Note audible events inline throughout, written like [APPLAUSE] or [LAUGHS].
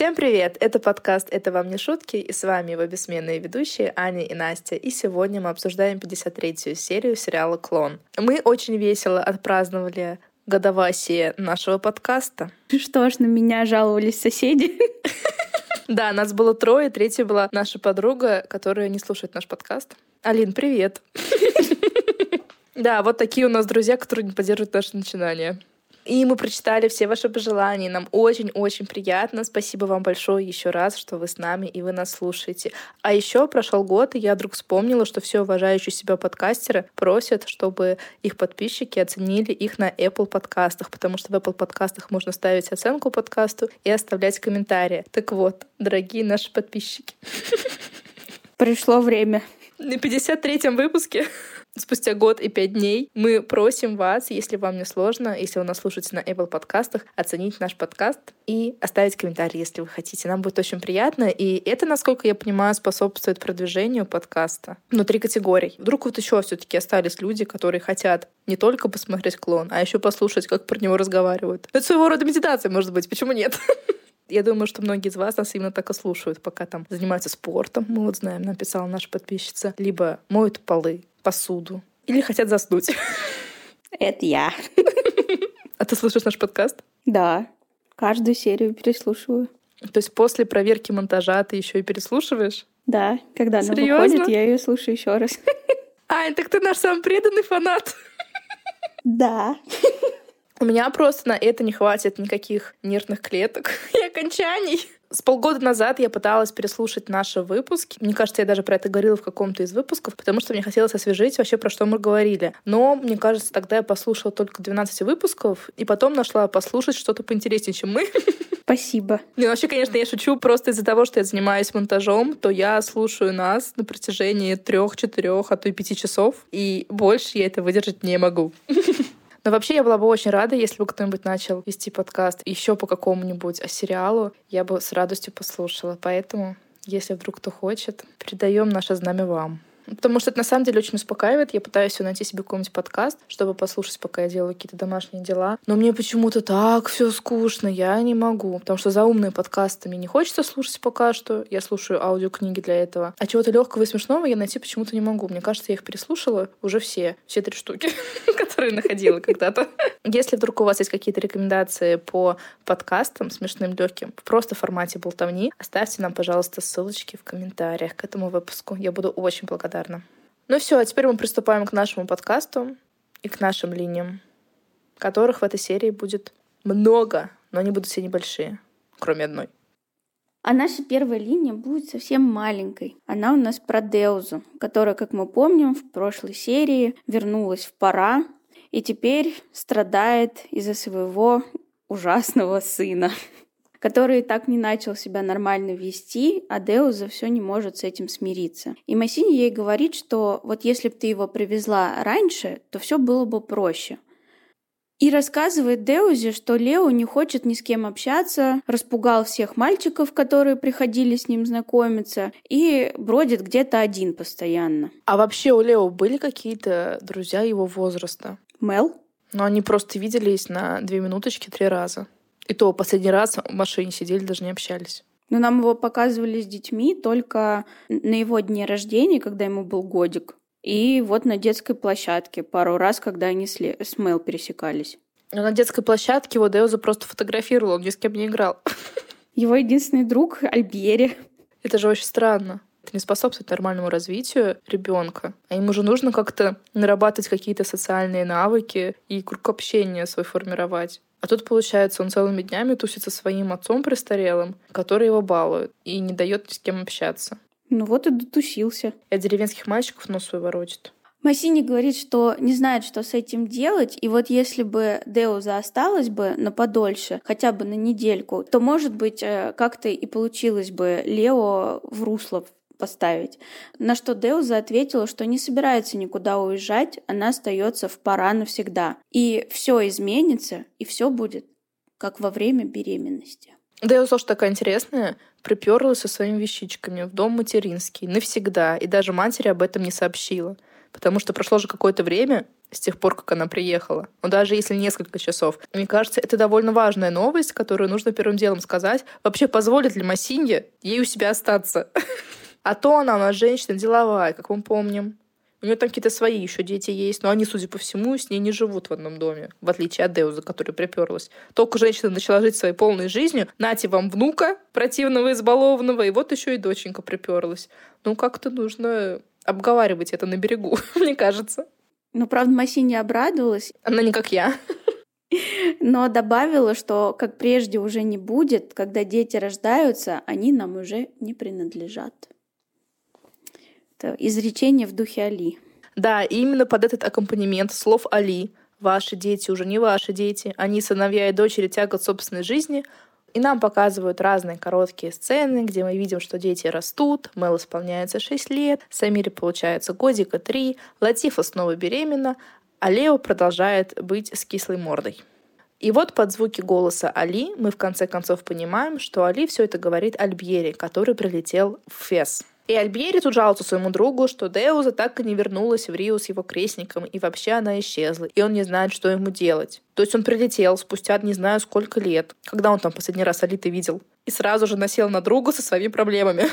Всем привет! Это подкаст «Это вам не шутки» и с вами его бессменные ведущие Аня и Настя. И сегодня мы обсуждаем 53-ю серию сериала «Клон». Мы очень весело отпраздновали годовасие нашего подкаста. Что ж, на меня жаловались соседи. [LAUGHS] Да, нас было трое, третья была наша подруга, которая не слушает наш подкаст. Алин, привет! [LAUGHS] [LAUGHS] Да, вот такие у нас друзья, которые не поддерживают наши начинания. И мы прочитали все ваши пожелания. Нам очень-очень приятно. Спасибо вам большое еще раз, что вы с нами и вы нас слушаете. А еще прошел год, и я вдруг вспомнила, что все уважающие себя подкастеры просят, чтобы их подписчики оценили их на Apple подкастах, потому что в Apple подкастах можно ставить оценку подкасту и оставлять комментарии. Так вот, дорогие наши подписчики. Пришло время. На 53-м выпуске спустя год и пять дней мы просим вас, если вам не сложно, если вы нас слушаете на Apple подкастах, оценить наш подкаст и оставить комментарий, если вы хотите. Нам будет очень приятно. И это, насколько я понимаю, способствует продвижению подкаста внутри категорий. Вдруг вот еще все-таки остались люди, которые хотят не только посмотреть клон, а еще послушать, как про него разговаривают. Это своего рода медитация, может быть. Почему нет? [LAUGHS] Я думаю, что многие из вас нас именно так и слушают, пока там занимаются спортом. Мы вот знаем, написала наша подписчица. Либо моют полы, посуду. Или хотят заснуть. [LAUGHS] Это я. А ты слушаешь наш подкаст? Да. Каждую серию переслушиваю. То есть после проверки монтажа ты еще и переслушиваешь? Да, когда она выходит, я ее слушаю еще раз. Ань, так ты наш самый преданный фанат. Да. У меня просто на это не хватит никаких нервных клеток [LAUGHS] и окончаний. С полгода назад я пыталась переслушать наши выпуски. Мне кажется, я даже про это говорила в каком-то из выпусков, потому что мне хотелось освежить вообще, про что мы говорили. Но, мне кажется, тогда я послушала только 12 выпусков, и потом нашла послушать что-то поинтереснее, чем мы. [LAUGHS] Спасибо. Не, вообще, конечно, я шучу. Просто из-за того, что я занимаюсь монтажом, то я слушаю нас на протяжении трех, четырех, а то и пяти часов. И больше я это выдержать не могу. [LAUGHS] Но вообще я была бы очень рада, если бы кто-нибудь начал вести подкаст еще по какому-нибудь сериалу. Я бы с радостью послушала. Поэтому, если вдруг кто хочет, передаем наше знамя вам. Потому что это на самом деле очень успокаивает. Я пытаюсь найти себе какой-нибудь подкаст, чтобы послушать, пока я делаю какие-то домашние дела. Но мне почему-то так все скучно, я не могу. Потому что за умные подкасты мне не хочется слушать пока что. Я слушаю аудиокниги для этого. А чего-то легкого и смешного я найти почему-то не могу. Мне кажется, я их переслушала уже все, все три штуки, [LAUGHS] которые находила когда-то. Если вдруг у вас есть какие-то рекомендации по подкастам смешным, легким, в просто формате болтовни, оставьте нам, пожалуйста, ссылочки в комментариях к этому выпуску. Я буду очень благодарна благодарна. Ну все, а теперь мы приступаем к нашему подкасту и к нашим линиям, которых в этой серии будет много, но они будут все небольшие, кроме одной. А наша первая линия будет совсем маленькой. Она у нас про Деузу, которая, как мы помним, в прошлой серии вернулась в пора и теперь страдает из-за своего ужасного сына который так не начал себя нормально вести, а Деуза все не может с этим смириться. И Массини ей говорит, что вот если бы ты его привезла раньше, то все было бы проще. И рассказывает Деузе, что Лео не хочет ни с кем общаться, распугал всех мальчиков, которые приходили с ним знакомиться, и бродит где-то один постоянно. А вообще у Лео были какие-то друзья его возраста? Мел? Но они просто виделись на две минуточки три раза. И то последний раз в машине сидели, даже не общались. Но нам его показывали с детьми только на его дне рождения, когда ему был годик. И вот на детской площадке пару раз, когда они с, Ле... с Мэл пересекались. Но на детской площадке его Деуза просто фотографировал, он ни с кем не играл. [LAUGHS] Его единственный друг Альбери. Это же очень странно. Это не способствует нормальному развитию ребенка. А ему же нужно как-то нарабатывать какие-то социальные навыки и круг общения свой формировать. А тут, получается, он целыми днями тусит со своим отцом престарелым, который его балует и не дает ни с кем общаться. Ну вот и дотусился. И от деревенских мальчиков нос свой воротит. Массини говорит, что не знает, что с этим делать, и вот если бы Деуза осталась бы на подольше, хотя бы на недельку, то, может быть, э, как-то и получилось бы Лео в русло поставить. На что Деуза ответила, что не собирается никуда уезжать, она остается в пора навсегда. И все изменится, и все будет как во время беременности. Деуза тоже такая интересная, приперлась со своими вещичками в дом материнский навсегда, и даже матери об этом не сообщила. Потому что прошло же какое-то время, с тех пор, как она приехала. Ну, даже если несколько часов. Мне кажется, это довольно важная новость, которую нужно первым делом сказать. Вообще, позволит ли Масинье ей у себя остаться? [LAUGHS] А то она у нас женщина деловая, как мы помним. У нее там какие-то свои еще дети есть, но они, судя по всему, с ней не живут в одном доме, в отличие от Деуза, которая приперлась. Только женщина начала жить своей полной жизнью. Нате вам внука противного, избалованного, и вот еще и доченька приперлась. Ну, как-то нужно обговаривать это на берегу, [LAUGHS] мне кажется. Ну, правда, Маси не обрадовалась. Она не как я. Но добавила, что как прежде уже не будет, когда дети рождаются, они нам уже не принадлежат. Это изречение в духе Али. Да, и именно под этот аккомпанемент слов Али «Ваши дети уже не ваши дети, они сыновья и дочери тягот собственной жизни» И нам показывают разные короткие сцены, где мы видим, что дети растут, Мэл исполняется 6 лет, Самире получается годика 3, Латифа снова беременна, а Лео продолжает быть с кислой мордой. И вот под звуки голоса Али мы в конце концов понимаем, что Али все это говорит Альбьере, который прилетел в Фес. И Альбьери тут жалуется своему другу, что Деуза так и не вернулась в Рио с его крестником, и вообще она исчезла, и он не знает, что ему делать. То есть он прилетел спустя не знаю сколько лет, когда он там последний раз Алиты видел, и сразу же насел на друга со своими проблемами.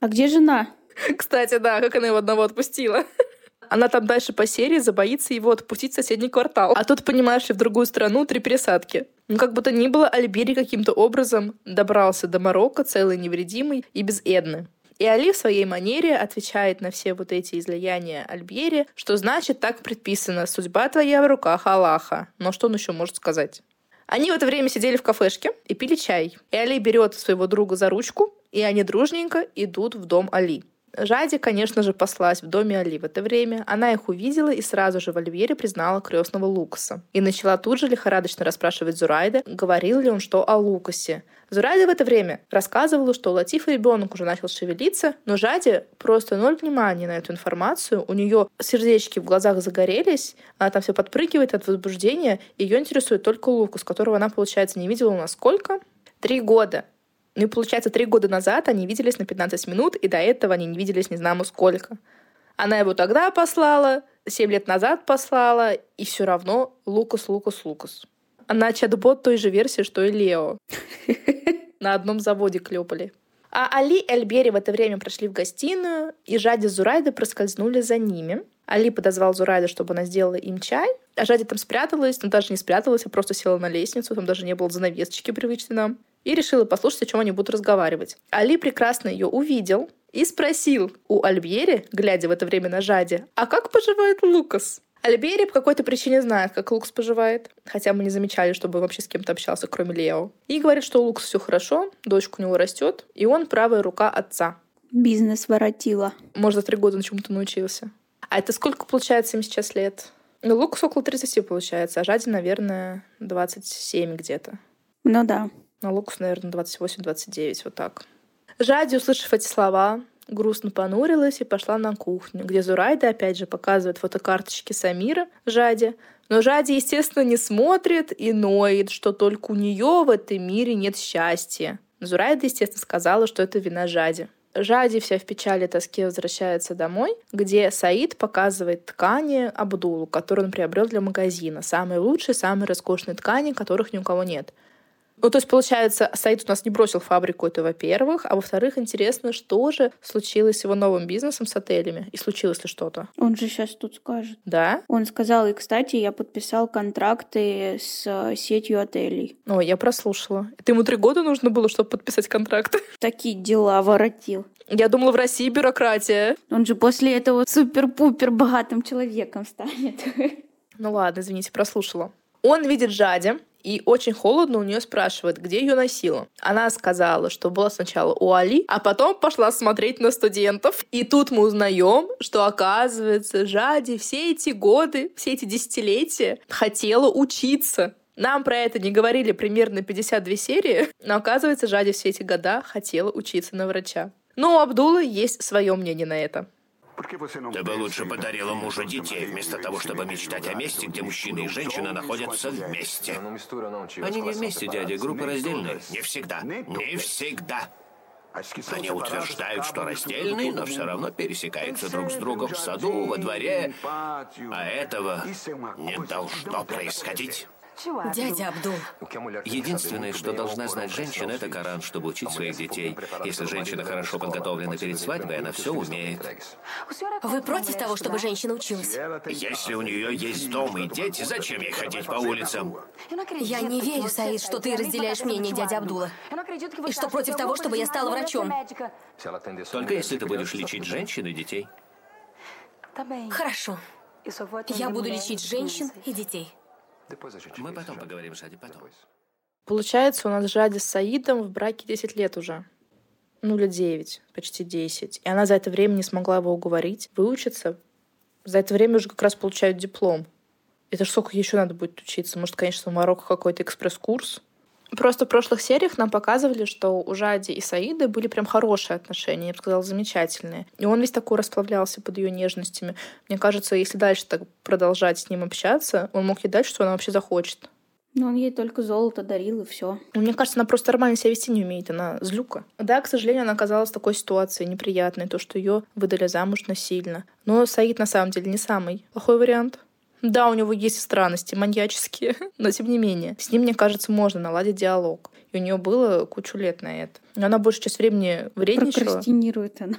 А где жена? [LAUGHS] Кстати, да, как она его одного отпустила. [LAUGHS] Она там дальше по серии забоится его отпустить в соседний квартал. А тут, понимаешь ли, в другую страну три пересадки. Ну, как будто ни было, Альбери каким-то образом добрался до Марокко целый невредимый и без Эдны. И Али в своей манере отвечает на все вот эти излияния Альбьери, что значит так предписано, судьба твоя в руках Аллаха. Но что он еще может сказать? Они в это время сидели в кафешке и пили чай. И Али берет своего друга за ручку, и они дружненько идут в дом Али. Жади, конечно же, послась в доме Али в это время. Она их увидела и сразу же в Альвере признала крестного Лукаса. И начала тут же лихорадочно расспрашивать Зурайда, говорил ли он что о Лукасе. Зурайда в это время рассказывала, что у Латифа ребенок уже начал шевелиться, но Жади просто ноль внимания на эту информацию. У нее сердечки в глазах загорелись, она там все подпрыгивает от возбуждения. Ее интересует только Лукас, которого она, получается, не видела у сколько? Три года. Ну и получается, три года назад они виделись на 15 минут, и до этого они не виделись не знамо сколько. Она его тогда послала, семь лет назад послала, и все равно Лукас, Лукас, Лукас. Она чат-бот той же версии, что и Лео. [LAUGHS] На одном заводе клепали. А Али и Альбери в это время прошли в гостиную, и Жади с Зурайдой проскользнули за ними. Али подозвал Зурайда, чтобы она сделала им чай, а Жади там спряталась, но даже не спряталась, а просто села на лестницу, там даже не было занавесочки привычной нам и решила послушать, о чем они будут разговаривать. Али прекрасно ее увидел и спросил у Альбьери, глядя в это время на Жаде, а как поживает Лукас? Альбери по какой-то причине знает, как Лукас поживает, хотя мы не замечали, чтобы вообще с кем-то общался, кроме Лео. И говорит, что у Лукас все хорошо, дочка у него растет, и он правая рука отца. Бизнес воротила. Может, за три года на чему-то научился. А это сколько получается им сейчас лет? Ну, Лукас около 30 получается, а Жади, наверное, 27 где-то. Ну да. На Лукус, наверное, 28-29, вот так. Жади, услышав эти слова, грустно понурилась и пошла на кухню, где Зурайда опять же показывает фотокарточки Самира Жади. Но Жади, естественно, не смотрит и ноет, что только у нее в этом мире нет счастья. Зурайда, естественно, сказала, что это вина Жади. Жади вся в печали и тоске возвращается домой, где Саид показывает ткани Абдулу, которые он приобрел для магазина. Самые лучшие, самые роскошные ткани, которых ни у кого нет. Ну, то есть, получается, Саид у нас не бросил фабрику, это во-первых. А во-вторых, интересно, что же случилось с его новым бизнесом с отелями? И случилось ли что-то? Он же сейчас тут скажет. Да? Он сказал, и, кстати, я подписал контракты с э, сетью отелей. О, я прослушала. Это ему три года нужно было, чтобы подписать контракты? [LAUGHS] Такие дела воротил. Я думала, в России бюрократия. Он же после этого супер-пупер богатым человеком станет. [LAUGHS] Ну ладно, извините, прослушала. Он видит Жади, и очень холодно у нее спрашивает, где ее носила. Она сказала, что была сначала у Али, а потом пошла смотреть на студентов. И тут мы узнаем, что оказывается Жади все эти годы, все эти десятилетия хотела учиться. Нам про это не говорили примерно 52 серии, но оказывается, Жади все эти года хотела учиться на врача. Но у Абдулы есть свое мнение на это. Ты бы лучше подарила мужу детей, вместо того, чтобы мечтать о месте, где мужчина и женщина находятся вместе. Они не вместе, дядя, группа раздельная. Не всегда. Не всегда. Они утверждают, что раздельны, но все равно пересекаются друг с другом в саду, во дворе. А этого не должно происходить. Дядя Абдул. Единственное, что должна знать женщина, это Коран, чтобы учить своих детей. Если женщина хорошо подготовлена перед свадьбой, она все умеет. Вы против того, чтобы женщина училась? Если у нее есть дом и дети, зачем ей ходить по улицам? Я не верю, Саид, что ты разделяешь мнение дяди Абдула. И что против того, чтобы я стала врачом. Только если ты будешь лечить женщин и детей. Хорошо. Я буду лечить женщин и детей. Мы потом поговорим, Шади, потом. Получается, у нас Жади с Саидом в браке 10 лет уже. Ну, лет 9, почти 10. И она за это время не смогла его уговорить, выучиться. За это время уже как раз получают диплом. Это ж сколько еще надо будет учиться? Может, конечно, в Марокко какой-то экспресс-курс? Просто в прошлых сериях нам показывали, что у Жади и Саида были прям хорошие отношения, я бы сказала, замечательные. И он весь такой расплавлялся под ее нежностями. Мне кажется, если дальше так продолжать с ним общаться, он мог ей дать, что она вообще захочет. Но он ей только золото дарил, и все. Мне кажется, она просто нормально себя вести не умеет, она злюка. Да, к сожалению, она оказалась в такой ситуации неприятной, то, что ее выдали замуж насильно. Но Саид на самом деле не самый плохой вариант. Да, у него есть странности маньяческие, [LAUGHS] но тем не менее. С ним, мне кажется, можно наладить диалог. И у нее было кучу лет на это. Но она большую часть времени вредничала. Прокрастинирует она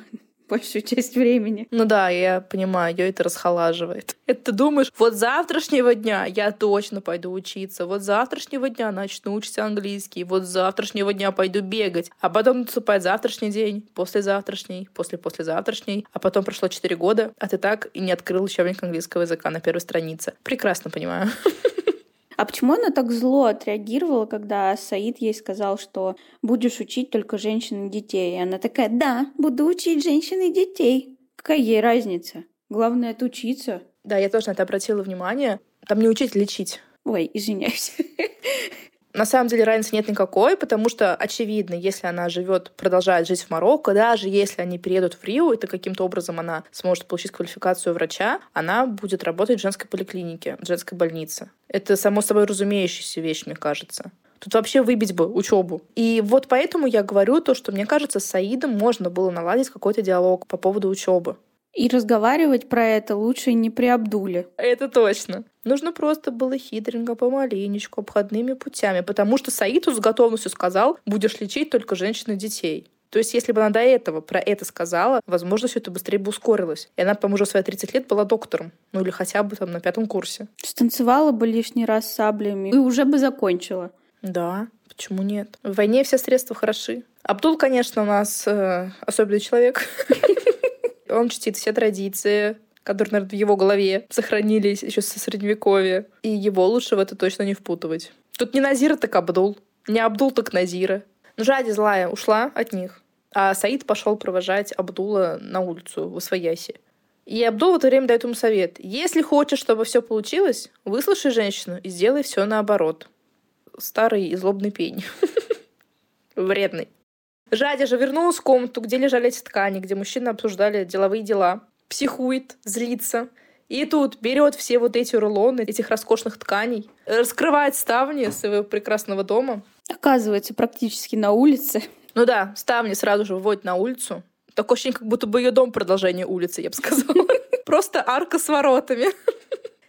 большую часть времени. Ну да, я понимаю, ее это расхолаживает. [LAUGHS] Это ты думаешь, вот завтрашнего дня я точно пойду учиться, вот завтрашнего дня начну учить английский, вот завтрашнего дня пойду бегать, а потом наступает завтрашний день, послезавтрашний, после-послезавтрашний, а потом прошло 4 года, а ты так и не открыл учебник английского языка на первой странице. Прекрасно понимаю. [LAUGHS] А почему она так зло отреагировала, когда Саид ей сказал, что будешь учить только женщин и детей? И она такая, да, буду учить женщин и детей. Какая ей разница? Главное — учиться. Да, я тоже на это обратила внимание. Там не учить лечить. Ой, извиняюсь. [LAUGHS] На самом деле разницы нет никакой, потому что, очевидно, если она живет, продолжает жить в Марокко, даже если они переедут в Рио, это каким-то образом она сможет получить квалификацию врача, она будет работать в женской поликлинике, в женской больнице. Это само собой разумеющаяся вещь, мне кажется. Тут вообще выбить бы учебу. И вот поэтому я говорю то, что мне кажется, с Саидом можно было наладить какой-то диалог по поводу учебы. И разговаривать про это лучше не при Абдуле. Это точно. Нужно просто было хитренько, помаленечку, обходными путями, потому что Саиду с готовностью сказал, будешь лечить только женщин и детей. То есть, если бы она до этого про это сказала, возможно, все это быстрее бы ускорилось. И она, по-моему, уже в свои 30 лет была доктором. Ну, или хотя бы там на пятом курсе. Станцевала бы лишний раз саблями и уже бы закончила. Да, почему нет? В войне все средства хороши. Абдул, конечно, у нас э, особенный человек. [LAUGHS] Он чтит все традиции, которые, наверное, в его голове сохранились еще со средневековья. И его лучше в это точно не впутывать. Тут не Назира, так Абдул. Не Абдул, так Назира. Но Жади злая ушла от них. А Саид пошел провожать Абдула на улицу в Освояси. И Абдул в это время дает ему совет. Если хочешь, чтобы все получилось, выслушай женщину и сделай все наоборот. Старый и злобный пень. [LAUGHS] Вредный. Жадя же вернулась в комнату, где лежали эти ткани, где мужчины обсуждали деловые дела. Психует, злится. И тут берет все вот эти рулоны этих роскошных тканей, раскрывает ставни своего прекрасного дома. Оказывается, практически на улице. Ну да, ставни сразу же выводит на улицу. Такое ощущение, как будто бы ее дом продолжение улицы, я бы сказала. [LAUGHS] Просто арка с воротами.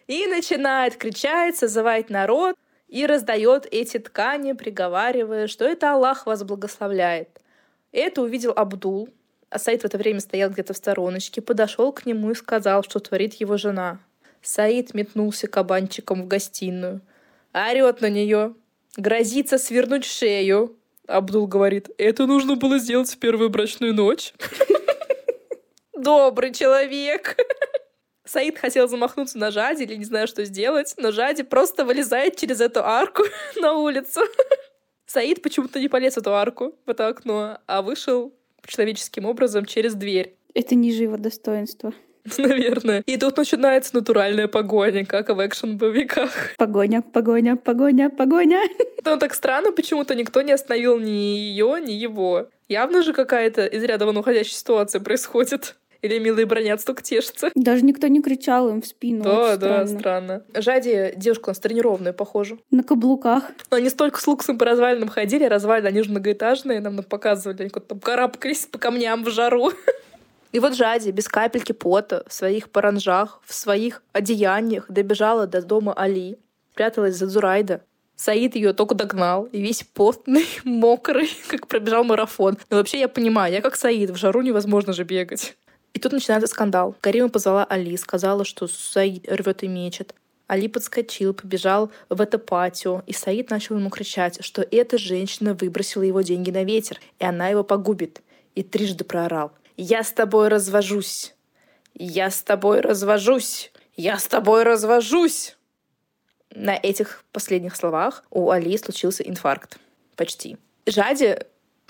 И начинает кричать, созывать народ и раздает эти ткани, приговаривая, что это Аллах вас благословляет. Это увидел Абдул, а Саид в это время стоял где-то в стороночке, подошел к нему и сказал, что творит его жена. Саид метнулся кабанчиком в гостиную, орет на нее, грозится свернуть шею. Абдул говорит, это нужно было сделать в первую брачную ночь. [LAUGHS] Добрый человек. [LAUGHS] Саид хотел замахнуться на Жади или не знаю, что сделать, но Жади просто вылезает через эту арку [LAUGHS] на улицу. Саид почему-то не полез в эту арку, в это окно, а вышел человеческим образом через дверь. Это ниже его достоинства. [LAUGHS] Наверное. И тут начинается натуральная погоня, как в экшен-боевиках. Погоня, погоня, погоня, погоня. [LAUGHS] Но так странно, почему-то никто не остановил ни ее, ни его. Явно же какая-то из ряда вон уходящая ситуация происходит. Или милые бронят, столько тешатся. Даже никто не кричал им в спину. Да, Очень да, странно. странно. Жади девушка у нас тренированная, похоже. На каблуках. Но они столько с Луксом по развалинам ходили, развалины, они же многоэтажные, нам показывали, они как-то там карабкались по камням в жару. И вот Жади без капельки пота в своих паранжах, в своих одеяниях добежала до дома Али, пряталась за Зурайда. Саид ее только догнал, и весь потный, [LAUGHS] мокрый, как пробежал марафон. Но вообще я понимаю, я как Саид, в жару невозможно же бегать. И тут начинается скандал. Карима позвала Али, сказала, что Саид рвет и мечет. Али подскочил, побежал в это патио, и Саид начал ему кричать, что эта женщина выбросила его деньги на ветер, и она его погубит. И трижды проорал. «Я с тобой развожусь! Я с тобой развожусь! Я с тобой развожусь!» На этих последних словах у Али случился инфаркт. Почти. Жади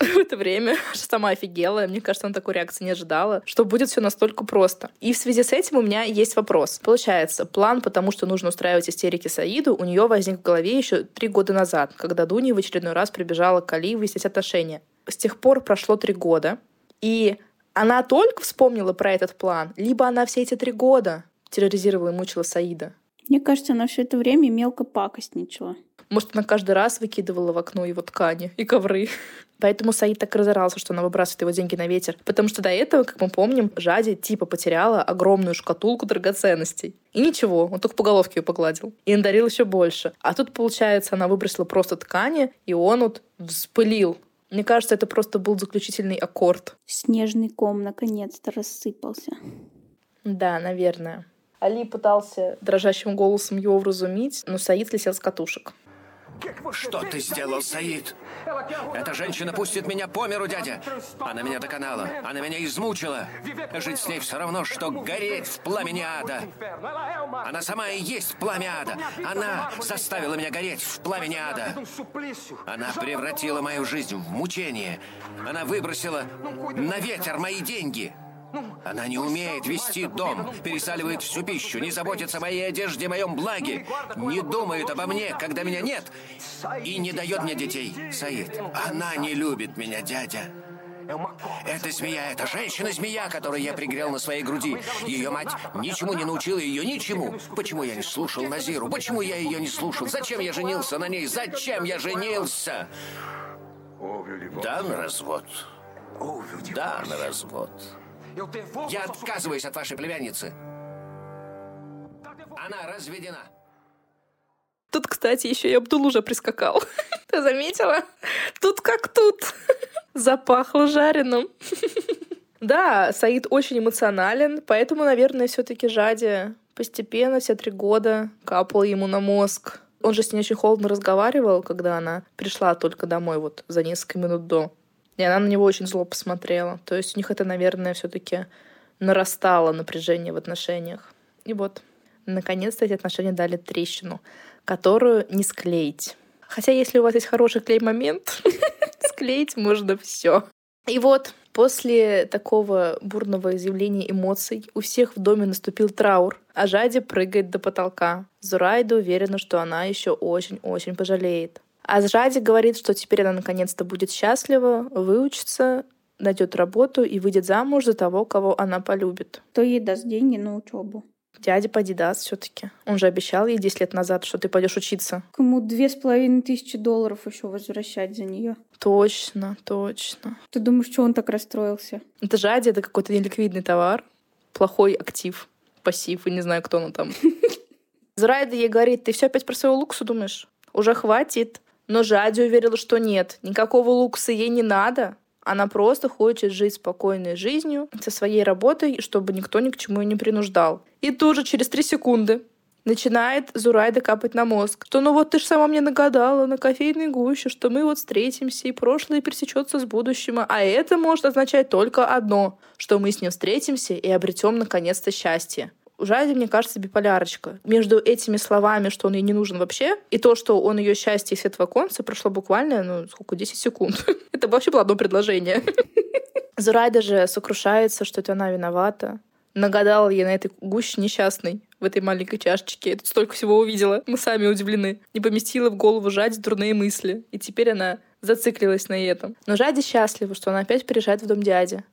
в это время [LAUGHS] сама офигела. Мне кажется, она такой реакции не ожидала, что будет все настолько просто. И в связи с этим у меня есть вопрос. Получается, план, потому что нужно устраивать истерики Саиду, у нее возник в голове еще три года назад, когда Дуня в очередной раз прибежала к Али выяснить отношения. С тех пор прошло три года, и она только вспомнила про этот план, либо она все эти три года терроризировала и мучила Саида. Мне кажется, она все это время мелко пакостничала. Может, она каждый раз выкидывала в окно его ткани и ковры. Поэтому Саид так разорался, что она выбрасывает его деньги на ветер. Потому что до этого, как мы помним, Жади типа потеряла огромную шкатулку драгоценностей. И ничего, он только по головке ее погладил. И надарил еще больше. А тут, получается, она выбросила просто ткани, и он вот вспылил. Мне кажется, это просто был заключительный аккорд. Снежный ком наконец-то рассыпался. Да, наверное. Али пытался дрожащим голосом его вразумить, но Саид слетел с катушек. Что ты сделал, Саид? Эта женщина пустит меня по миру, дядя. Она меня доконала, она меня измучила. Жить с ней все равно, что гореть в пламени ада. Она сама и есть пламя ада. Она заставила меня гореть в пламени ада. Она превратила мою жизнь в мучение. Она выбросила на ветер мои деньги. Она не умеет вести дом, пересаливает всю пищу, не заботится о моей одежде, моем благе, не думает обо мне, когда меня нет, и не дает мне детей. Саид, она не любит меня, дядя. Это змея, это женщина-змея, которую я пригрел на своей груди. Ее мать ничему не научила ее ничему. Почему я не слушал Назиру? Почему я ее не слушал? Зачем я женился на ней? Зачем я женился? Да, на развод. Да, на развод. Я отказываюсь от вашей племянницы. Она разведена. Тут, кстати, еще и Абдул уже прискакал. [LAUGHS] Ты заметила? Тут как тут. [LAUGHS] Запахло жареным. [LAUGHS] Да, Саид очень эмоционален, поэтому, наверное, все-таки Жади постепенно все три года капала ему на мозг. Он же с ней очень холодно разговаривал, когда она пришла только домой вот за несколько минут до. И она на него очень зло посмотрела. То есть у них это, наверное, все-таки нарастало напряжение в отношениях. И вот, наконец-то эти отношения дали трещину, которую не склеить. Хотя, если у вас есть хороший клей-момент, [LAUGHS] склеить можно все. И вот, после такого бурного изъявления эмоций у всех в доме наступил траур, а Жади прыгает до потолка. Зурайда уверена, что она еще очень-очень пожалеет. А Жади говорит, что теперь она наконец-то будет счастлива, выучится, найдет работу и выйдет замуж за того, кого она полюбит. Кто ей даст деньги на учебу? Дядя поди даст все-таки. Он же обещал ей 10 лет назад, что ты пойдешь учиться. Кому две с половиной тысячи долларов еще возвращать за нее? Точно, точно. Ты думаешь, что он так расстроился? Это Жади, это какой-то неликвидный товар, плохой актив, пассив, и не знаю, кто он там. [LAUGHS] Зурайда ей говорит, ты все опять про своего луксу думаешь? Уже хватит. Но Жади уверила, что нет, никакого лукса ей не надо. Она просто хочет жить спокойной жизнью со своей работой, чтобы никто ни к чему ее не принуждал. И тут же через три секунды начинает Зурайда капать на мозг, что ну вот ты же сама мне нагадала на кофейной гуще, что мы вот встретимся, и прошлое пересечется с будущим, а это может означать только одно, что мы с ним встретимся и обретем наконец-то счастье. У Жади, мне кажется, биполярочка. Между этими словами, что он ей не нужен вообще, и то, что он ее счастье и свет в оконце, прошло буквально, ну, сколько, 10 секунд. [LAUGHS] это вообще было одно предложение. [LAUGHS] Зурайда же сокрушается, что это она виновата. Нагадала ей на этой гуще несчастной в этой маленькой чашечке. Я тут столько всего увидела. Мы сами удивлены. Не поместила в голову Жади дурные мысли. И теперь она зациклилась на этом. Но Жади счастлива, что она опять приезжает в дом дяди.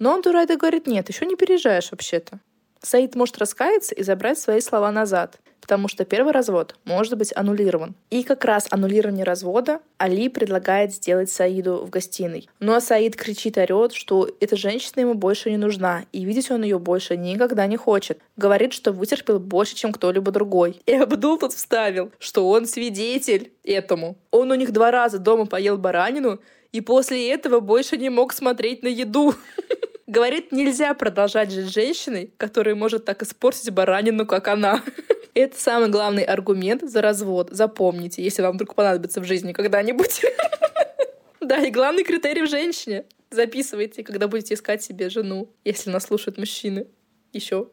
Но он Дурайда говорит, нет, еще не переезжаешь вообще-то. Саид может раскаяться и забрать свои слова назад, потому что первый развод может быть аннулирован. И как раз аннулирование развода Али предлагает сделать Саиду в гостиной. Но Саид кричит, орет, что эта женщина ему больше не нужна, и видеть он ее больше никогда не хочет. Говорит, что вытерпел больше, чем кто-либо другой. И Абдул тут вставил, что он свидетель этому. Он у них два раза дома поел баранину, и после этого больше не мог смотреть на еду. [LAUGHS] Говорит, нельзя продолжать жить с женщиной, которая может так испортить баранину, как она. [LAUGHS] Это самый главный аргумент за развод. Запомните, если вам вдруг понадобится в жизни когда-нибудь. [LAUGHS] Да, и главный критерий в женщине. Записывайте, когда будете искать себе жену, если нас слушают мужчины. Еще.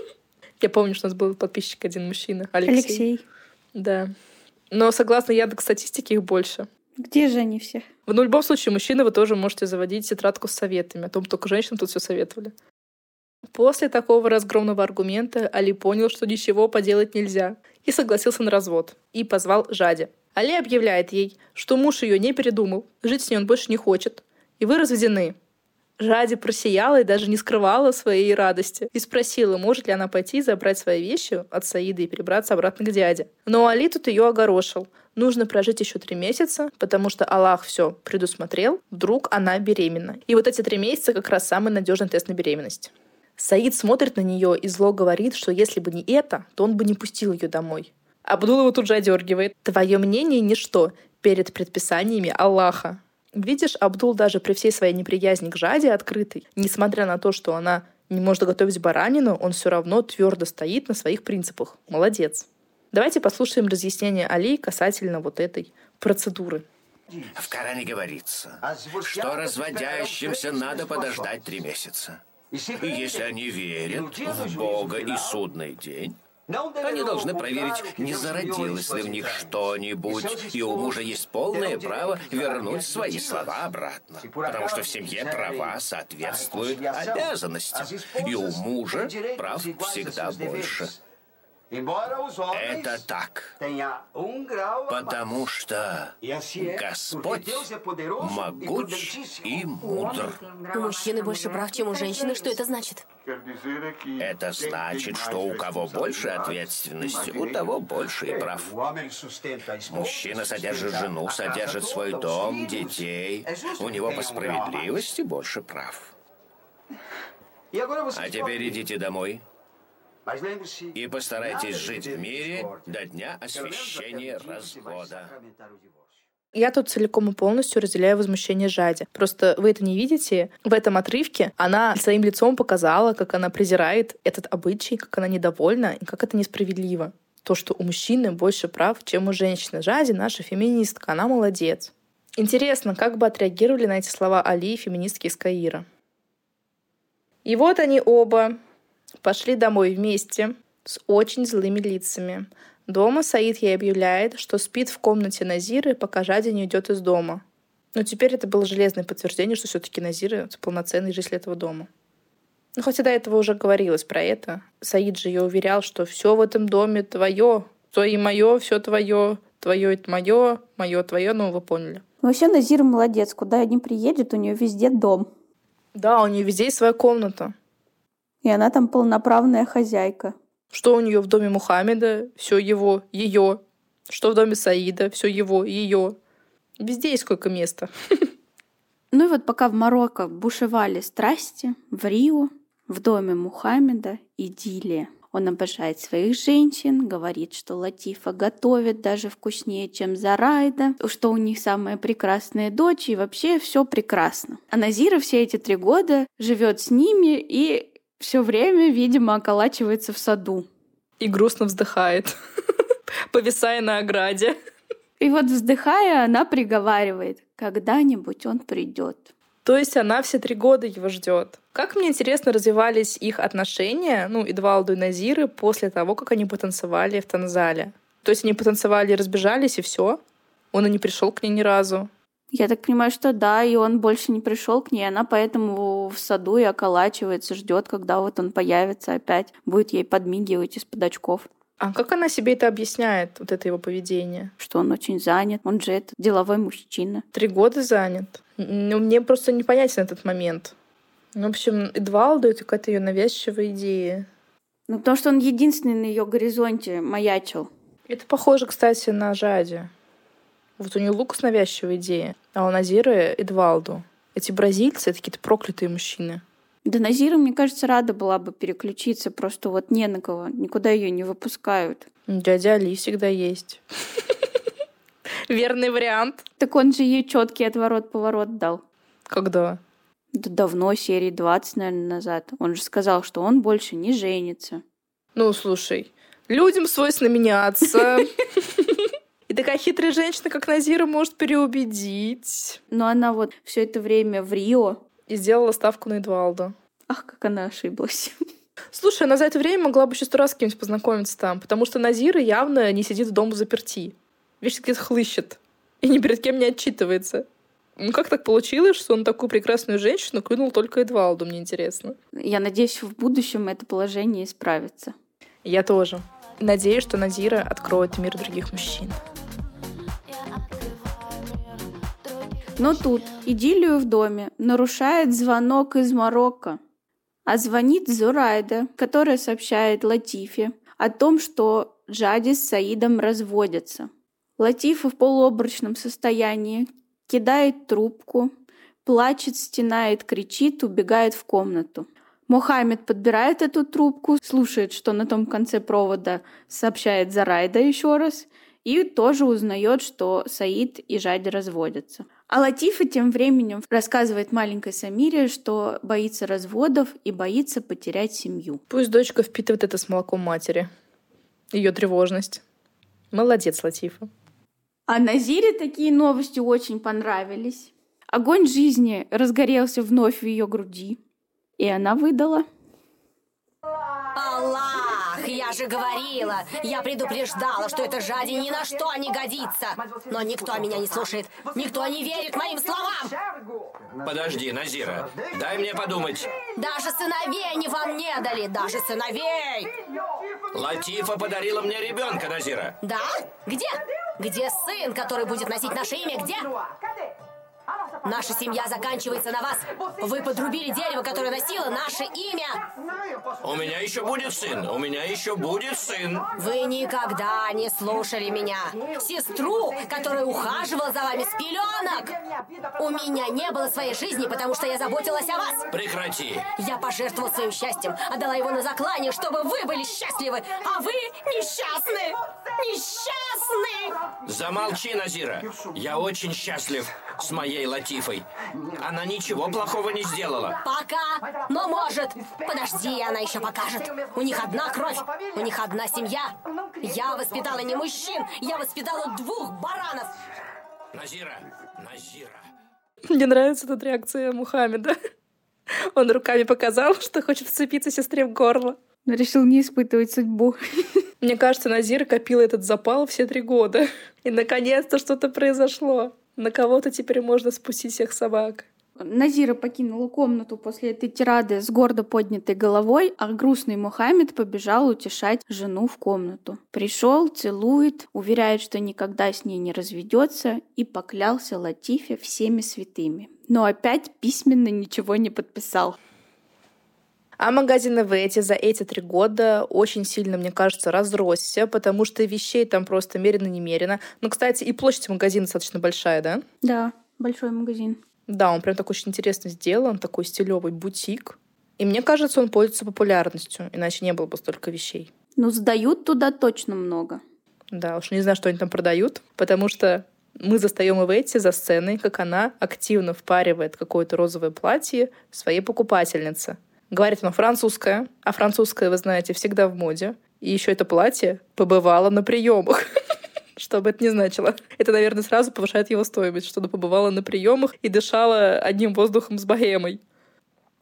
[LAUGHS] Я помню, что у нас был подписчик один мужчина, Алексей. Алексей. Да. Но согласно Яндекс статистике их больше. Где же они все? В ну, любом случае, мужчины вы тоже можете заводить тетрадку с советами. О том, только женщинам тут все советовали. После такого разгромного аргумента Али понял, что ничего поделать нельзя, и согласился на развод, и позвал Жаде. Али объявляет ей, что муж ее не передумал, жить с ней он больше не хочет, и вы разведены. Жади просияла и даже не скрывала своей радости. И спросила, может ли она пойти и забрать свои вещи от Саида и перебраться обратно к дяде. Но Али тут ее огорошил. Нужно прожить еще три месяца, потому что Аллах все предусмотрел. Вдруг она беременна. И вот эти три месяца как раз самый надежный тест на беременность. Саид смотрит на нее и зло говорит, что если бы не это, то он бы не пустил ее домой. Абдул его тут же одергивает. Твое мнение ничто перед предписаниями Аллаха. Видишь, Абдул даже при всей своей неприязни к Жаде открытый, несмотря на то, что она не может готовить баранину, он все равно твердо стоит на своих принципах. Молодец. Давайте послушаем разъяснение Али касательно вот этой процедуры. В Коране говорится, что разводящимся надо подождать три месяца. И если они верят в Бога и судный день, они должны проверить, не зародилось ли в них что-нибудь, и у мужа есть полное право вернуть свои слова обратно. Потому что в семье права соответствуют обязанностям, и у мужа прав всегда больше. Это так, потому что Господь могуч и мудр. У мужчины больше прав, чем у женщины. Что это значит? Это значит, что у кого больше ответственности, у того больше и прав. Мужчина содержит жену, содержит свой дом, детей. У него по справедливости больше прав. А теперь идите домой. И постарайтесь жить в мире до дня освящения развода. Я тут целиком и полностью разделяю возмущение Жади. Просто вы это не видите. В этом отрывке она своим лицом показала, как она презирает этот обычай, как она недовольна и как это несправедливо. То, что у мужчины больше прав, чем у женщины. Жади наша феминистка, она молодец. Интересно, как бы отреагировали на эти слова Али, феминистки из Каира. И вот они оба, Пошли домой вместе с очень злыми лицами. Дома Саид ей объявляет, что спит в комнате Назиры, пока Жади не уйдет из дома. Но теперь это было железное подтверждение, что все-таки Назира — полноценный житель этого дома. Ну, хотя до этого уже говорилось про это. Саид же ее уверял, что все в этом доме твое, то и мое, все твое, твое это мое, мое твое, ну вы поняли. Вообще Назира молодец, куда не приедет, у нее везде дом. Да, у нее везде есть своя комната. И она там полноправная хозяйка. Что у нее в доме Мухаммеда? Все его, ее. Что в доме Саида? Все его, ее. Везде есть сколько места. [LAUGHS] Ну и вот пока в Марокко бушевали страсти, в Рио, в доме Мухаммеда идиллия. Он обожает своих женщин, говорит, что Латифа готовит даже вкуснее, чем Зарайда, что у них самая прекрасная дочь, и вообще все прекрасно. А Назира все эти три года живет с ними и все время, видимо, околачивается в саду. И грустно вздыхает, [LAUGHS] повисая на ограде. И вот вздыхая, она приговаривает, когда-нибудь он придет. То есть она все три года его ждет. Как мне интересно развивались их отношения, ну, Эдвалду и Назиры, после того, как они потанцевали в танзале. То есть они потанцевали, разбежались, и все. Он и не пришел к ней ни разу. Я так понимаю, что да, и он больше не пришел к ней, она поэтому в саду и околачивается, ждет, когда вот он появится опять, будет ей подмигивать из-под очков. А как она себе это объясняет, вот это его поведение? Что он очень занят, он же это деловой мужчина. Три года занят. Ну, мне просто непонятен этот момент. Ну, в общем, Эдвалду это какая-то ее навязчивая идея. Ну, потому что он единственный на ее горизонте маячил. Это похоже, кстати, на Жади. Вот у нее Лукас навязчивая идея, а у Назира Эдвалду. Эти бразильцы — это какие-то проклятые мужчины. Да Назира, мне кажется, рада была бы переключиться, просто вот не на кого, никуда ее не выпускают. Дядя Али всегда есть. [LAUGHS] Верный вариант. Так он же ей четкий отворот-поворот дал. Когда? Да давно, серии 20, наверное, назад. Он же сказал, что он больше не женится. Ну, слушай, людям свойственно меняться. [LAUGHS] И такая хитрая женщина, как Назира, может переубедить. Но она вот все это время в Рио. И сделала ставку на Эдвалда. Ах, как она ошиблась. Слушай, она за это время могла бы еще сто раз с кем-нибудь познакомиться там, потому что Назира явно не сидит в дома заперти. Вечно где-то хлыщет. И ни перед кем не отчитывается. Ну как так получилось, что он такую прекрасную женщину клюнул только Эдвалду, мне интересно. Я надеюсь, в будущем это положение исправится. Я тоже. Надеюсь, что Назира откроет мир других мужчин. Но тут идиллию в доме нарушает звонок из Марокко. А звонит Зурайда, которая сообщает Латифе о том, что Джади с Саидом разводятся. Латифа в полуобрачном состоянии кидает трубку, плачет, стенает, кричит, убегает в комнату. Мухаммед подбирает эту трубку, слушает, что на том конце провода сообщает Зарайда еще раз, и тоже узнает, что Саид и Жади разводятся. А Латифа тем временем рассказывает маленькой Самире, что боится разводов и боится потерять семью. Пусть дочка впитывает это с молоком матери. Ее тревожность. Молодец, Латифа. А Назире такие новости очень понравились. Огонь жизни разгорелся вновь в ее груди. И она выдала. Аллах, я же говорила, я предупреждала, что это жади ни на что не годится. Но никто меня не слушает, никто не верит моим словам. Подожди, Назира, дай мне подумать. Даже сыновей они вам не дали, даже сыновей. Латифа подарила мне ребенка, Назира. Да? Где? Где сын, который будет носить наше имя? Где? Наша семья заканчивается на вас. Вы подрубили дерево, которое носило наше имя. У меня еще будет сын. У меня еще будет сын. Вы никогда не слушали меня. Сестру, которая ухаживала за вами с пеленок. У меня не было своей жизни, потому что я заботилась о вас. Прекрати. Я пожертвовала своим счастьем, отдала его на заклание, чтобы вы были счастливы, а вы несчастны. Несчастны. Замолчи, Назира. Я очень счастлив с моей Латифой. Она ничего плохого не сделала. Пока. Но может. Подожди, она еще покажет. У них одна кровь. У них одна семья. Я воспитала не мужчин. Я воспитала двух баранов. Назира, Назира. Мне нравится тут реакция Мухаммеда. Он руками показал, что хочет вцепиться сестре в горло. Но решил не испытывать судьбу. Мне кажется, Назира копила этот запал все три года. И наконец-то что-то произошло. На кого-то теперь можно спустить всех собак. Назира покинула комнату после этой тирады с гордо поднятой головой, а грустный Мухаммед побежал утешать жену в комнату. Пришел, целует, уверяет, что никогда с ней не разведется, и поклялся Латифе всеми святыми. Но опять письменно ничего не подписал. А магазин эти за эти три года очень сильно, мне кажется, разросся, потому что вещей там просто мерено-немерено. Ну, кстати, и площадь магазина достаточно большая, да? Да, большой магазин. Да, он прям такой очень интересно сделан, такой стилевый бутик. И мне кажется, он пользуется популярностью, иначе не было бы столько вещей. Ну, сдают туда точно много. Да, уж не знаю, что они там продают, потому что мы застаем Иветти за сценой, как она активно впаривает какое-то розовое платье своей покупательнице. Говорит оно французское, а французское, вы знаете, всегда в моде. И еще это платье побывало на приемах. [LAUGHS] Что бы это ни значило. Это, наверное, сразу повышает его стоимость, что она побывала на приемах и дышала одним воздухом с богемой.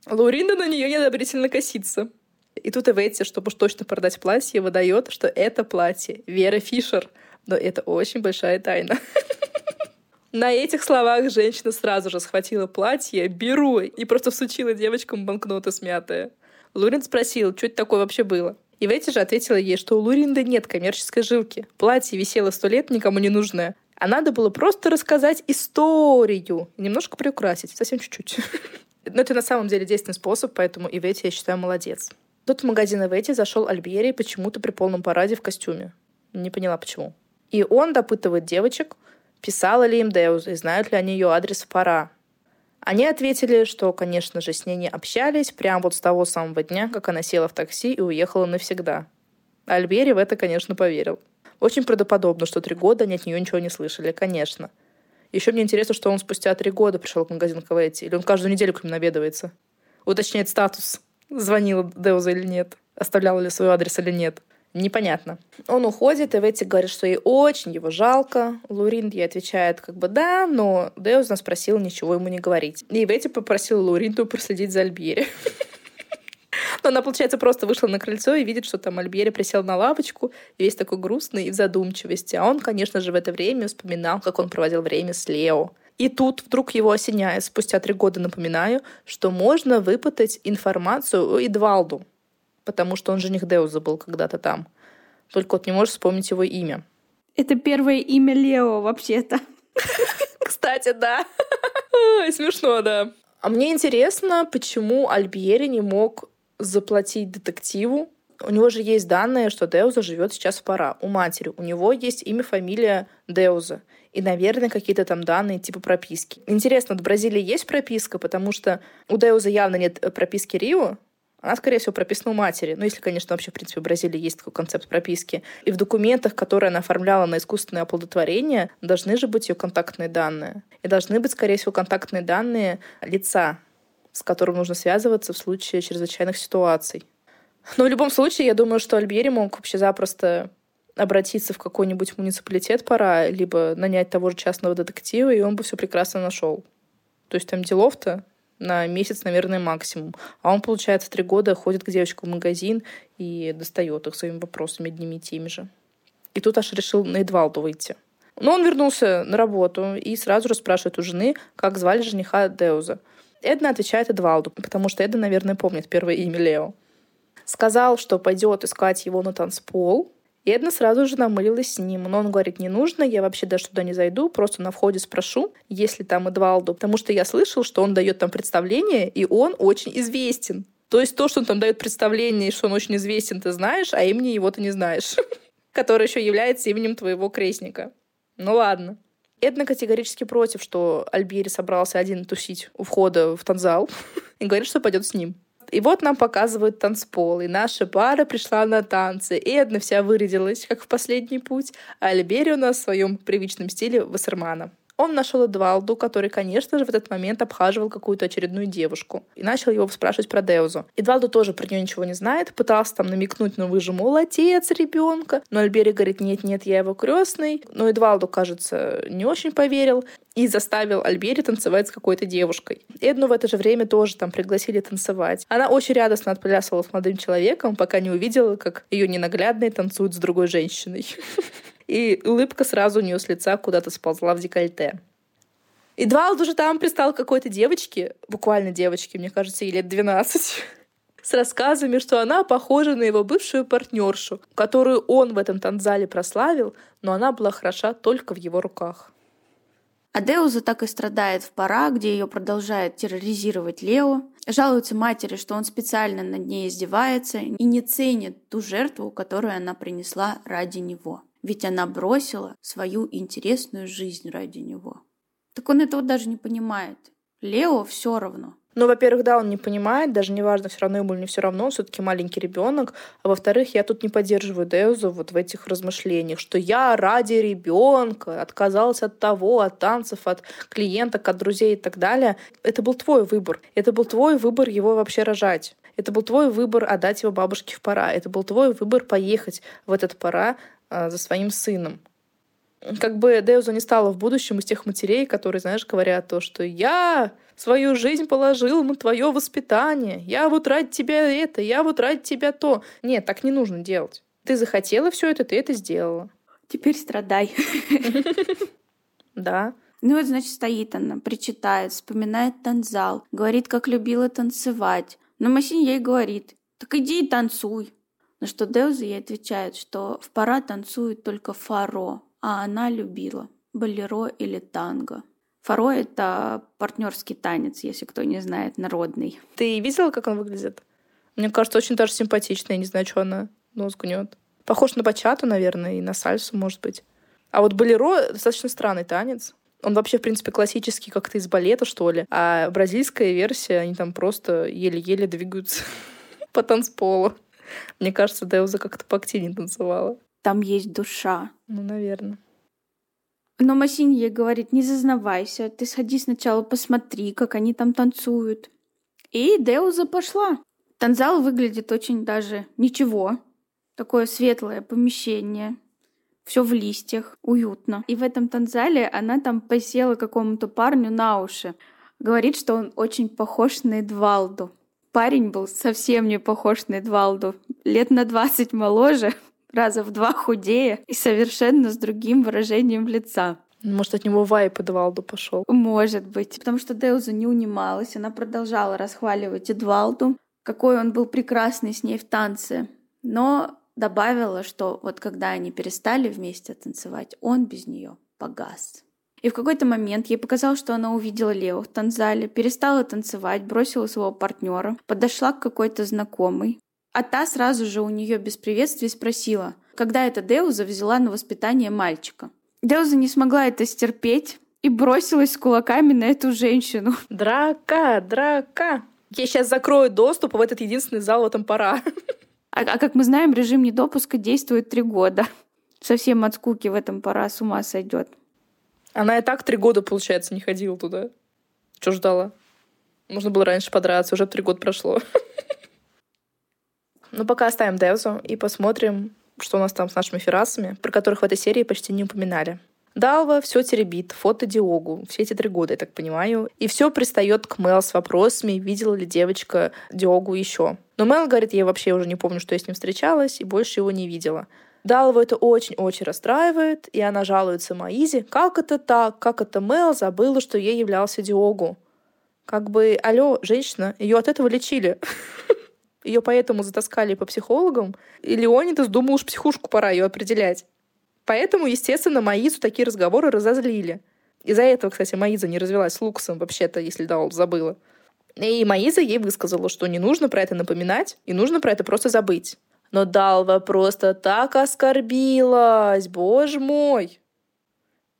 Лауринда на нее неодобрительно косится. И тут Эветти, чтобы уж точно продать платье, выдает, что это платье Вера Фишер. Но это очень большая тайна. [LAUGHS] На этих словах женщина сразу же схватила платье, беру, и просто всучила девочкам банкноты смятые. Лурин спросил, что это такое вообще было. И Ветти же ответила ей, что у Луринда нет коммерческой жилки. Платье висело сто лет, никому не нужное. А надо было просто рассказать историю. Немножко приукрасить, совсем чуть-чуть. [LAUGHS] Но это на самом деле действенный способ, поэтому и Ветти, я считаю, молодец. Тут в магазин Ветти зашел Альбери почему-то при полном параде в костюме. Не поняла, почему. И он допытывает девочек, писала ли им Деуза и знают ли они ее адрес в пора. Они ответили, что, конечно же, с ней не общались прямо вот с того самого дня, как она села в такси и уехала навсегда. Альбери в это, конечно, поверил. Очень правдоподобно, что три года они от нее ничего не слышали, конечно. Еще мне интересно, что он спустя три года пришел к магазину Кавайти, или он каждую неделю к ним наведывается. Уточняет статус, звонила Деуза или нет, оставляла ли свой адрес или нет. Непонятно. Он уходит, и Ветти говорит, что ей очень его жалко. Лурин ей отвечает, как бы да, но Деуз нас просил ничего ему не говорить. И Ветти попросила Луринту проследить за Альбери. [LAUGHS] Но она, получается, просто вышла на крыльцо и видит, что там Альбери присел на лавочку, весь такой грустный и в задумчивости. А он, конечно же, в это время вспоминал, как он проводил время с Лео. И тут вдруг его осеняет, спустя три года напоминаю, что можно выпытать информацию о Эдвалду, потому что он жених Деуза был когда-то там. Только вот не можешь вспомнить его имя. Это первое имя Лео, вообще-то. [LAUGHS] Кстати, да. [LAUGHS] Смешно, да. А мне интересно, почему Альбьери не мог заплатить детективу. У него же есть данные, что Деуза живет сейчас в пора у матери. У него есть имя, фамилия Деуза. И, наверное, какие-то там данные типа прописки. Интересно, в Бразилии есть прописка, потому что у Деуза явно нет прописки Рио, она, скорее всего, прописана у матери. Ну, если, конечно, вообще, в принципе, в Бразилии есть такой концепт прописки. И в документах, которые она оформляла на искусственное оплодотворение, должны же быть ее контактные данные. И должны быть, скорее всего, контактные данные лица, с которым нужно связываться в случае чрезвычайных ситуаций. Но в любом случае, я думаю, что Альбери мог вообще запросто обратиться в какой-нибудь муниципалитет пора, либо нанять того же частного детектива, и он бы все прекрасно нашел. То есть там делов-то на месяц, наверное, максимум. А он, получается, три года ходит к девочкам в магазин и достает их своими вопросами одними и теми же. И тут аж решил на Эдвалду выйти. Но он вернулся на работу и сразу же спрашивает у жены, как звали жениха Деуза. Эдна отвечает Эдвалду, потому что Эдна, наверное, помнит первое имя Лео. Сказал, что пойдет искать его на танцпол, и Эдна сразу же намылилась с ним. Но он говорит, не нужно, я вообще даже туда не зайду, просто на входе спрошу, есть ли там Эдвалду. Потому что я слышал, что он дает там представление, и он очень известен. То есть то, что он там дает представление, и что он очень известен, ты знаешь, а имени его ты не знаешь. [LAUGHS] Который еще является именем твоего крестника. Ну ладно. Эдна категорически против, что Альбери собрался один тусить у входа в танзал [LAUGHS] и говорит, что пойдет с ним. И вот нам показывают танцпол, и наша пара пришла на танцы. И одна вся вырядилась, как в последний путь, а Альбери у нас в своем привычном стиле Вассермана. Он нашел Эдвалду, который, конечно же, в этот момент обхаживал какую-то очередную девушку. И начал его спрашивать про Деузу. Эдвалду тоже про нее ничего не знает. Пытался там намекнуть, ну вы же молодец ребенка. Но Альбери говорит, нет-нет, я его крестный. Но Эдвалду, кажется, не очень поверил и заставил Альбери танцевать с какой-то девушкой. Эдну в это же время тоже там пригласили танцевать. Она очень радостно отплясывала с молодым человеком, пока не увидела, как ее ненаглядные танцуют с другой женщиной. [LAUGHS] и улыбка сразу у нее с лица куда-то сползла в декольте. И Двалд уже там пристал какой-то девочке, буквально девочке, мне кажется, ей лет 12, [LAUGHS] с рассказами, что она похожа на его бывшую партнершу, которую он в этом танзале прославил, но она была хороша только в его руках. Адеуза так и страдает в пора, где ее продолжает терроризировать Лео, жалуется матери, что он специально над ней издевается и не ценит ту жертву, которую она принесла ради него. Ведь она бросила свою интересную жизнь ради него. Так он этого даже не понимает. Лео все равно. Ну, во-первых, да, он не понимает, даже неважно, все равно ему или не все равно, он все-таки маленький ребенок. А во-вторых, я тут не поддерживаю Деузу вот в этих размышлениях, что я ради ребенка отказался от того, от танцев, от клиенток, от друзей и так далее. Это был твой выбор. Это был твой выбор его вообще рожать. Это был твой выбор отдать его бабушке в пора. Это был твой выбор поехать в этот пора за своим сыном. Как бы Деуза не стала в будущем из тех матерей, которые, знаешь, говорят то, что я свою жизнь положил на твое воспитание, я вот ради тебя это, я вот ради тебя то. Нет, так не нужно делать. Ты захотела все это, ты это сделала. Теперь страдай. Да. Ну вот, значит, стоит она, причитает, вспоминает танзал, говорит, как любила танцевать. Но Масин ей говорит, так иди и танцуй. На что Деуза ей отвечает, что в пора танцует только фаро, а она любила болеро или танго. Фаро — это партнерский танец, если кто не знает, народный. Ты видела, как он выглядит? Мне кажется, очень даже симпатичный. Я не знаю, что она нос гнет. Похож на бачату, наверное, и на сальсу, может быть. А вот болеро — достаточно странный танец. Он вообще, в принципе, классический, как-то из балета, что ли. А бразильская версия, они там просто еле-еле двигаются [LAUGHS] по танцполу. Мне кажется, Деуза как-то поактивнее танцевала. Там есть душа. Ну, наверное. Но Масинье говорит, не зазнавайся, ты сходи сначала посмотри, как они там танцуют. И Деуза пошла. Танзал выглядит очень даже ничего. Такое светлое помещение, все в листьях, уютно. И в этом танзале она там посела какому-то парню на уши. Говорит, что он очень похож на Эдвалду. Парень был совсем не похож на Эдвалду. Лет на 20 моложе, [LAUGHS] раза в два худее и совершенно с другим выражением лица. Может, от него вайп Эдвалду пошел. Может быть. Потому что Деуза не унималась. Она продолжала расхваливать Эдвалду, какой он был прекрасный с ней в танце. Но добавила, что вот когда они перестали вместе танцевать, он без нее погас. И в какой-то момент ей показалось, что она увидела Лео в танзале, перестала танцевать, бросила своего партнера, подошла к какой-то знакомой. А та сразу же у нее без приветствия спросила, когда эта Деуза взяла на воспитание мальчика. Деуза не смогла это стерпеть и бросилась с кулаками на эту женщину. [LAUGHS] Драка, драка. Я сейчас закрою доступ в этот единственный зал в этом пора. А, а как мы знаем, режим недопуска действует три года. Совсем от скуки в этом пора с ума сойдет. Она и так три года, получается, не ходила туда. Что ждала? Можно было раньше подраться, уже три года прошло. [LAUGHS] Ну, пока оставим Девзу и посмотрим, что у нас там с нашими ферасами, про которых в этой серии почти не упоминали. Далва все теребит, фото Диогу, все эти три года, я так понимаю. И все пристает к Мел с вопросами, видела ли девочка Диогу еще. Но Мел говорит, я вообще уже не помню, что я с ним встречалась, и больше его не видела. Далву это очень-очень расстраивает, и она жалуется Маизе, как это так, как это Мел забыла, что ей являлся Диогу. Как бы, алло, женщина, ее от этого лечили. [LAUGHS] Ее поэтому затаскали по психологам, и Леонидас думал, уж психушку пора ее определять. Поэтому, естественно, Маизу такие разговоры разозлили. Из-за этого, кстати, Маиза не развелась с Лукасом, вообще-то, если Даул забыла. И Маиза ей высказала, что не нужно про это напоминать, и нужно про это просто забыть. Но Далва просто так оскорбилась, боже мой!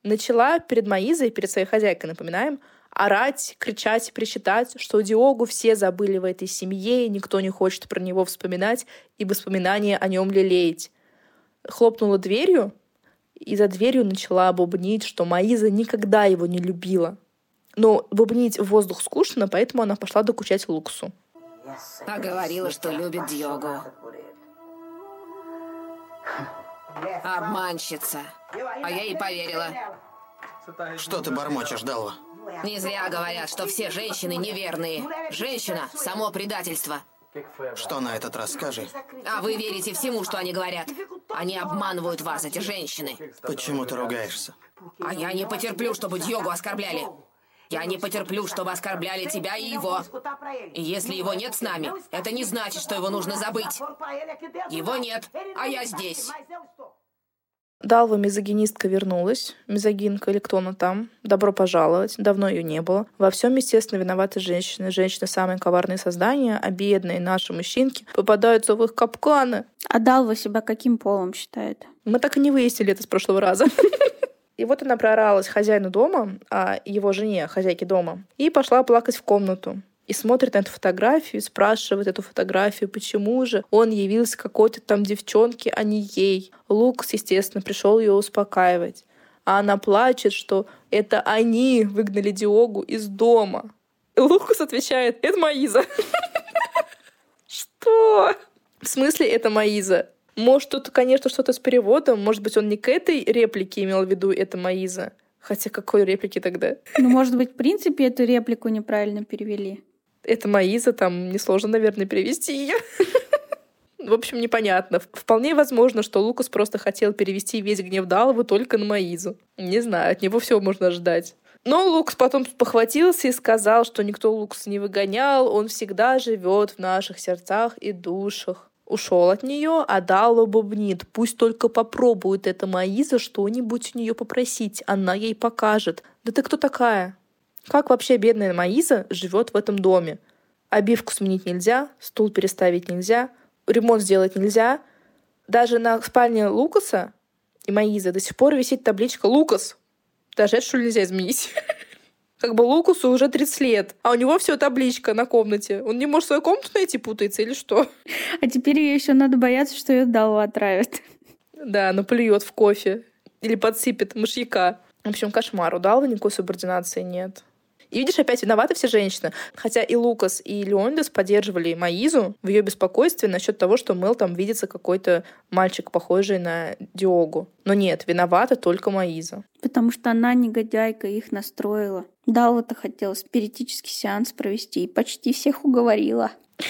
Начала перед Маизой, перед своей хозяйкой, напоминаем, орать, кричать, причитать, что Диогу все забыли в этой семье, и никто не хочет про него вспоминать и воспоминания о нем лелеять. Хлопнула дверью, и за дверью начала бубнить, что Маиза никогда его не любила. Но бубнить в воздух скучно, поэтому она пошла докучать Луксу. А говорила, что любит Диогу. Обманщица. А я ей поверила. Что ты бормочешь, Далва? Не зря говорят, что все женщины неверные. Женщина — само предательство. Что на этот раз скажи? А вы верите всему, что они говорят. Они обманывают вас, эти женщины. Почему ты ругаешься? А я не потерплю, чтобы Дьогу оскорбляли. Я не потерплю, чтобы оскорбляли тебя и его. И если его нет с нами, это не значит, что его нужно забыть. Его нет, а я здесь. Далва мизогинистка вернулась. Мизогинка или кто она там. Добро пожаловать. Давно ее не было. Во всем, естественно, виноваты женщины. Женщины самые коварные создания, а бедные наши мужчинки попадаются в их капканы. А Далва себя каким полом считает? Мы так и не выяснили это с прошлого раза. [LAUGHS] И вот она прооралась хозяину дома, а его жене, хозяйке дома, и пошла плакать в комнату и смотрит на эту фотографию, спрашивает эту фотографию, почему же он явился какой-то там девчонке, а не ей. Лукас, естественно, пришел ее успокаивать. А она плачет, что это они выгнали Диогу из дома. И Лукас отвечает, это Маиза. [LAUGHS] Что? В смысле это Маиза? Может, тут, конечно, что-то с переводом. Может быть, он не к этой реплике имел в виду это Маиза. Хотя какой реплики тогда? Ну, может быть, в принципе, эту реплику неправильно перевели это Маиза, там несложно, наверное, перевести ее. В общем, непонятно. Вполне возможно, что Лукас просто хотел перевести весь гнев Далову только на Маизу. Не знаю, от него все можно ждать. Но Лукас потом похватился и сказал, что никто Лукаса не выгонял, он всегда живет в наших сердцах и душах. Ушел от нее, а Дала бубнит. Пусть только попробует эта Маиза что-нибудь у нее попросить, она ей покажет. Да ты кто такая? Как вообще бедная Маиза живет в этом доме? Обивку сменить нельзя, стул переставить нельзя, ремонт сделать нельзя. Даже на спальне Лукаса и Маизы до сих пор висит табличка «Лукас». Даже это, что нельзя изменить? [LAUGHS] Как бы Лукасу уже 30 лет, а у него все табличка на комнате. Он не может свою комнату найти, путается или что? А теперь ей еще надо бояться, что ее Далу отравят. Да, наплюет в кофе. Или подсыпет мышьяка. В общем, кошмар. У Далвы никакой субординации нет. И видишь, опять виноваты все женщины. Хотя и Лукас, и Леондес поддерживали Маизу в ее беспокойстве насчет того, что Мэл там видится какой-то мальчик, похожий на Диогу. Но нет, виновата только Маиза. Потому что она, негодяйка, их настроила. Далва-то хотела спиритический сеанс провести и почти всех уговорила. [LAUGHS]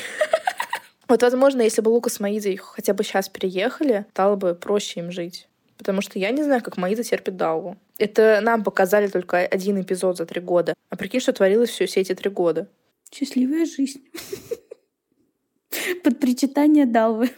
Вот, возможно, если бы Лукас с Маизой хотя бы сейчас переехали, стало бы проще им жить. Потому что я не знаю, как Маиза терпит Далву. Это нам показали только один эпизод за три года. А прикинь, что творилось все, все эти три года. Счастливая жизнь. Под причитание Далвы.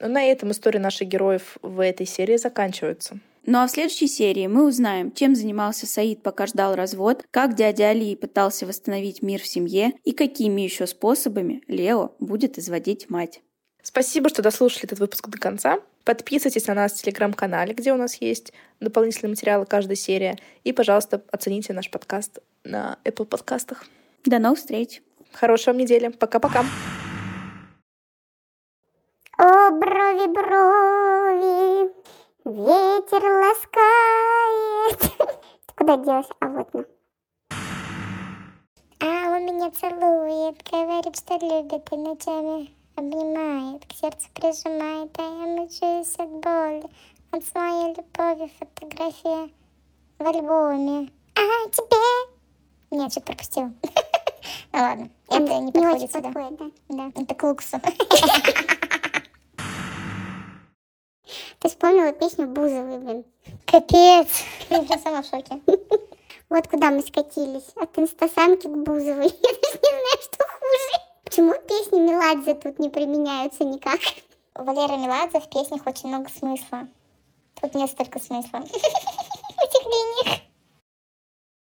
Но на этом история наших героев в этой серии заканчивается. Ну а в следующей серии мы узнаем, чем занимался Саид, пока ждал развод, как дядя Али пытался восстановить мир в семье и какими еще способами Лео будет изводить мать. Спасибо, что дослушали этот выпуск до конца. Подписывайтесь на нас в телеграм-канале, где у нас есть дополнительные материалы каждой серии. И, пожалуйста, оцените наш подкаст на Apple подкастах. До новых встреч. Хорошей вам недели. Пока-пока. О, брови, брови, ветер ласкает. [LAUGHS] Ты куда делась? А вот на. А он меня целует, говорит, что любит и ночами обнимает, к сердцу прижимает, а я мучаюсь от боли. Он с моей любовью фотография в альбоме. А тебе? Нет, что-то пропустила. Ну [LAUGHS] ладно, это не подходит сюда. Да, это к Луксу. [LAUGHS] Ты вспомнила песню Бузовой, блин. Капец. Я уже сама в шоке. [LAUGHS] Вот куда мы скатились. От инстасамки к Бузовой. Я даже не знаю, что. Почему песни Меладзе тут не применяются никак? У Валеры Меладзе в песнях очень много смысла. Тут несколько смысла. в Этих линиях.